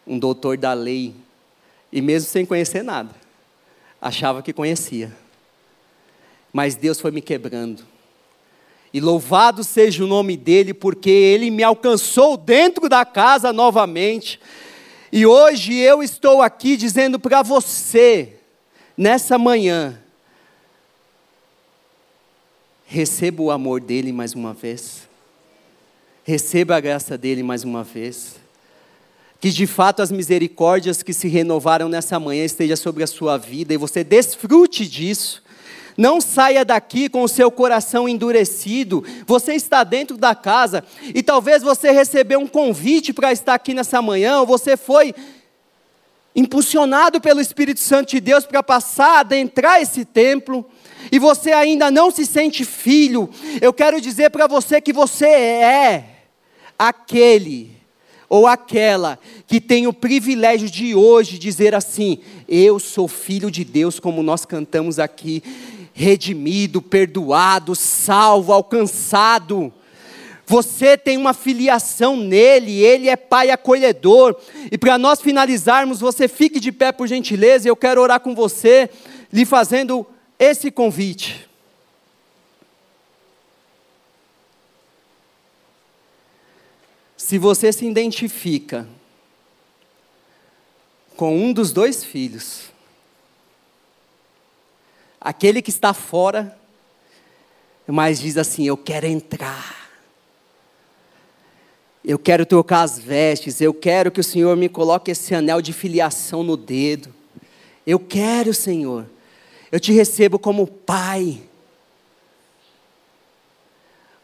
um doutor da lei, e mesmo sem conhecer nada, achava que conhecia. Mas Deus foi me quebrando. E louvado seja o nome dele, porque ele me alcançou dentro da casa novamente. E hoje eu estou aqui dizendo para você, nessa manhã, receba o amor dele mais uma vez. Receba a graça dele mais uma vez. Que de fato as misericórdias que se renovaram nessa manhã estejam sobre a sua vida e você desfrute disso. Não saia daqui com o seu coração endurecido. Você está dentro da casa e talvez você recebeu um convite para estar aqui nessa manhã, ou você foi impulsionado pelo Espírito Santo de Deus para passar, adentrar esse templo, e você ainda não se sente filho. Eu quero dizer para você que você é aquele ou aquela que tem o privilégio de hoje dizer assim: Eu sou filho de Deus, como nós cantamos aqui, redimido, perdoado, salvo, alcançado. Você tem uma filiação nele, ele é pai acolhedor. E para nós finalizarmos, você fique de pé por gentileza, eu quero orar com você, lhe fazendo esse convite. Se você se identifica com um dos dois filhos, aquele que está fora, mas diz assim: Eu quero entrar, eu quero trocar as vestes, eu quero que o Senhor me coloque esse anel de filiação no dedo, eu quero, Senhor, eu te recebo como Pai.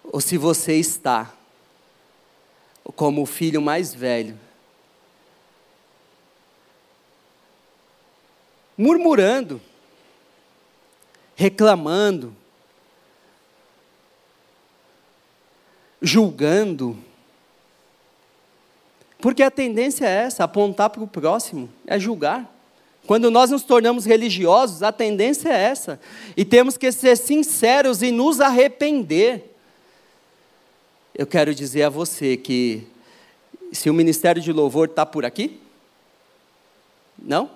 Ou se você está como o filho mais velho. murmurando, reclamando, julgando. Porque a tendência é essa, apontar para o próximo, é julgar. Quando nós nos tornamos religiosos, a tendência é essa. E temos que ser sinceros e nos arrepender. Eu quero dizer a você que, se o ministério de louvor está por aqui, não?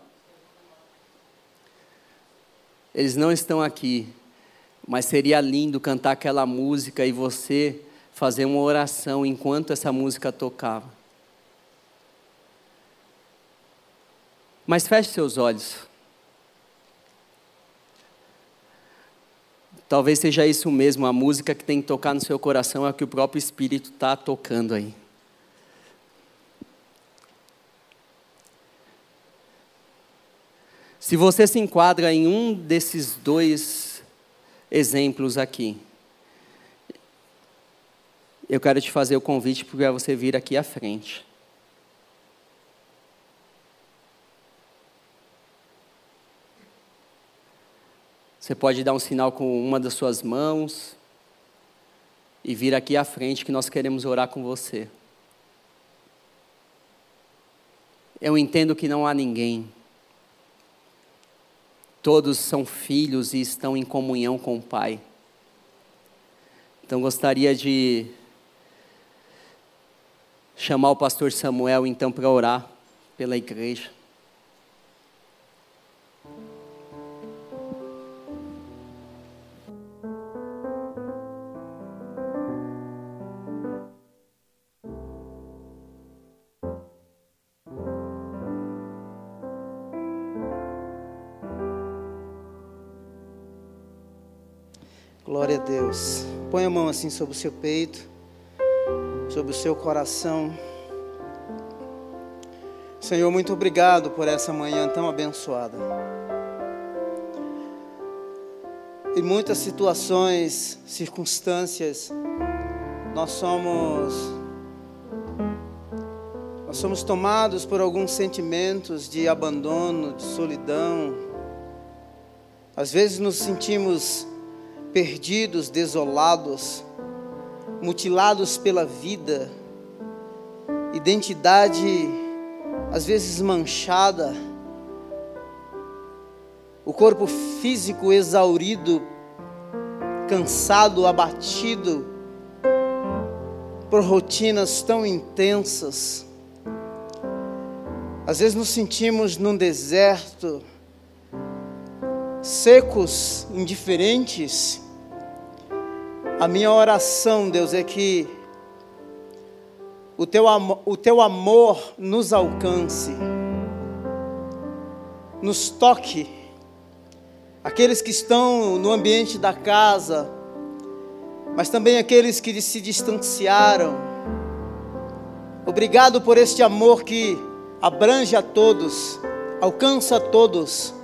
Eles não estão aqui, mas seria lindo cantar aquela música e você fazer uma oração enquanto essa música tocava. Mas feche seus olhos. Talvez seja isso mesmo, a música que tem que tocar no seu coração é a que o próprio Espírito está tocando aí. Se você se enquadra em um desses dois exemplos aqui, eu quero te fazer o convite para você vir aqui à frente. Você pode dar um sinal com uma das suas mãos e vir aqui à frente que nós queremos orar com você. Eu entendo que não há ninguém. Todos são filhos e estão em comunhão com o Pai. Então gostaria de chamar o pastor Samuel então para orar pela igreja. A mão assim sobre o seu peito, sobre o seu coração. Senhor, muito obrigado por essa manhã tão abençoada. Em muitas situações, circunstâncias, nós somos nós somos tomados por alguns sentimentos de abandono, de solidão. Às vezes nos sentimos perdidos, desolados, mutilados pela vida, identidade às vezes manchada, o corpo físico exaurido, cansado, abatido por rotinas tão intensas. Às vezes nos sentimos num deserto, secos, indiferentes. A minha oração, Deus, é que o teu, amor, o teu amor nos alcance, nos toque. Aqueles que estão no ambiente da casa, mas também aqueles que se distanciaram. Obrigado por este amor que abrange a todos, alcança a todos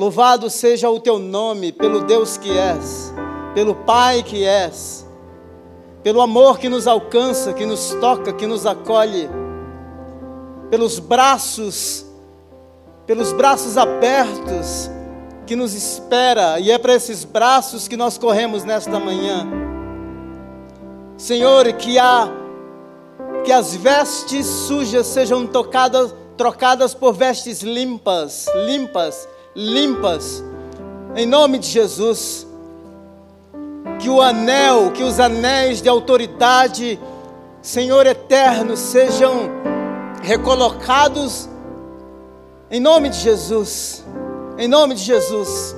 Louvado seja o teu nome, pelo Deus que és, pelo Pai que és, pelo amor que nos alcança, que nos toca, que nos acolhe, pelos braços, pelos braços abertos que nos espera, e é para esses braços que nós corremos nesta manhã. Senhor, que a que as vestes sujas sejam tocadas, trocadas por vestes limpas, limpas limpas, em nome de Jesus. Que o anel, que os anéis de autoridade, Senhor eterno, sejam recolocados em nome de Jesus. Em nome de Jesus.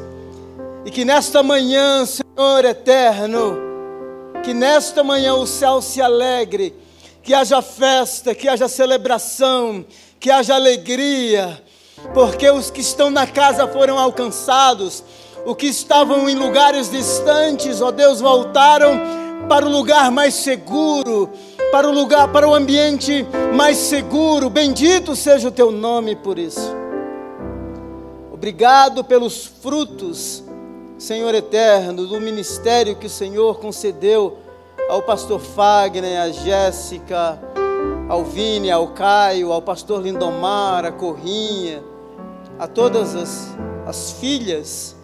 E que nesta manhã, Senhor eterno, que nesta manhã o céu se alegre, que haja festa, que haja celebração, que haja alegria porque os que estão na casa foram alcançados, os que estavam em lugares distantes, ó Deus, voltaram para o lugar mais seguro, para o lugar, para o ambiente mais seguro. Bendito seja o teu nome por isso. Obrigado pelos frutos, Senhor eterno, do ministério que o Senhor concedeu ao pastor Fagner, a Jéssica, ao Vini, ao Caio, ao pastor Lindomar, a Corrinha, a todas as, as filhas.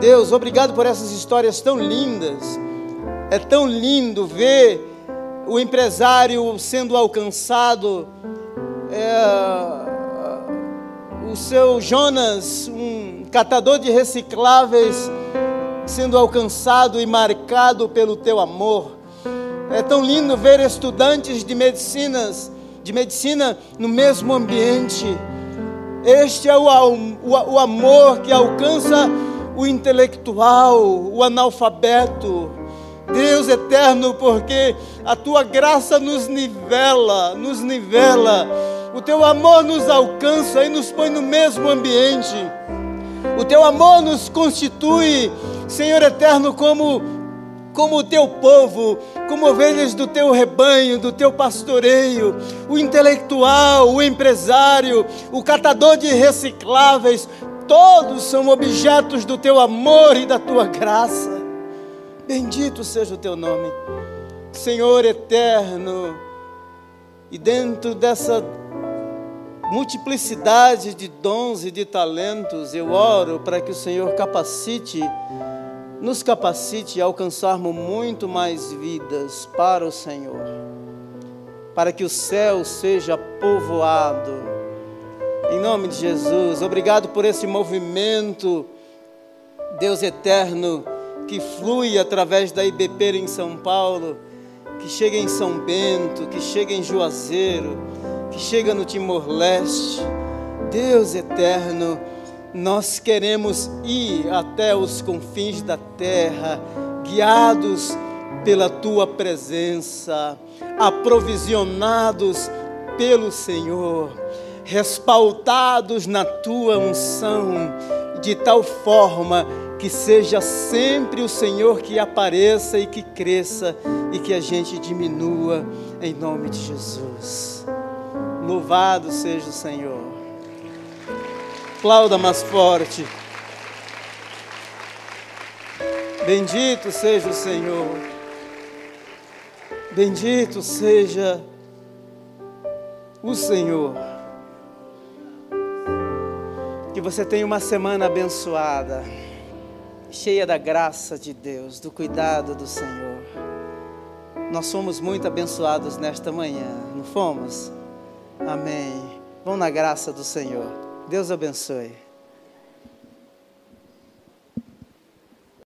Deus, obrigado por essas histórias tão lindas. É tão lindo ver o empresário sendo alcançado, é, o seu Jonas, um catador de recicláveis, sendo alcançado e marcado pelo teu amor. É tão lindo ver estudantes de medicinas, de medicina no mesmo ambiente. Este é o, o, o amor que alcança o intelectual, o analfabeto. Deus eterno, porque a tua graça nos nivela, nos nivela. O teu amor nos alcança e nos põe no mesmo ambiente. O teu amor nos constitui, Senhor eterno, como como o teu povo, como ovelhas do teu rebanho, do teu pastoreio, o intelectual, o empresário, o catador de recicláveis, todos são objetos do teu amor e da tua graça. Bendito seja o teu nome, Senhor eterno, e dentro dessa multiplicidade de dons e de talentos, eu oro para que o Senhor capacite, nos capacite a alcançarmos muito mais vidas para o Senhor, para que o céu seja povoado. Em nome de Jesus, obrigado por esse movimento, Deus eterno, que flui através da IBP em São Paulo, que chega em São Bento, que chega em Juazeiro que chega no Timor-Leste. Deus eterno, nós queremos ir até os confins da terra, guiados pela tua presença, aprovisionados pelo Senhor, respaldados na tua unção, de tal forma que seja sempre o Senhor que apareça e que cresça e que a gente diminua, em nome de Jesus. Louvado seja o Senhor. Aplauda mais forte. Bendito seja o Senhor. Bendito seja o Senhor. Que você tenha uma semana abençoada, cheia da graça de Deus, do cuidado do Senhor. Nós fomos muito abençoados nesta manhã, não fomos? Amém. Vão na graça do Senhor. Deus abençoe.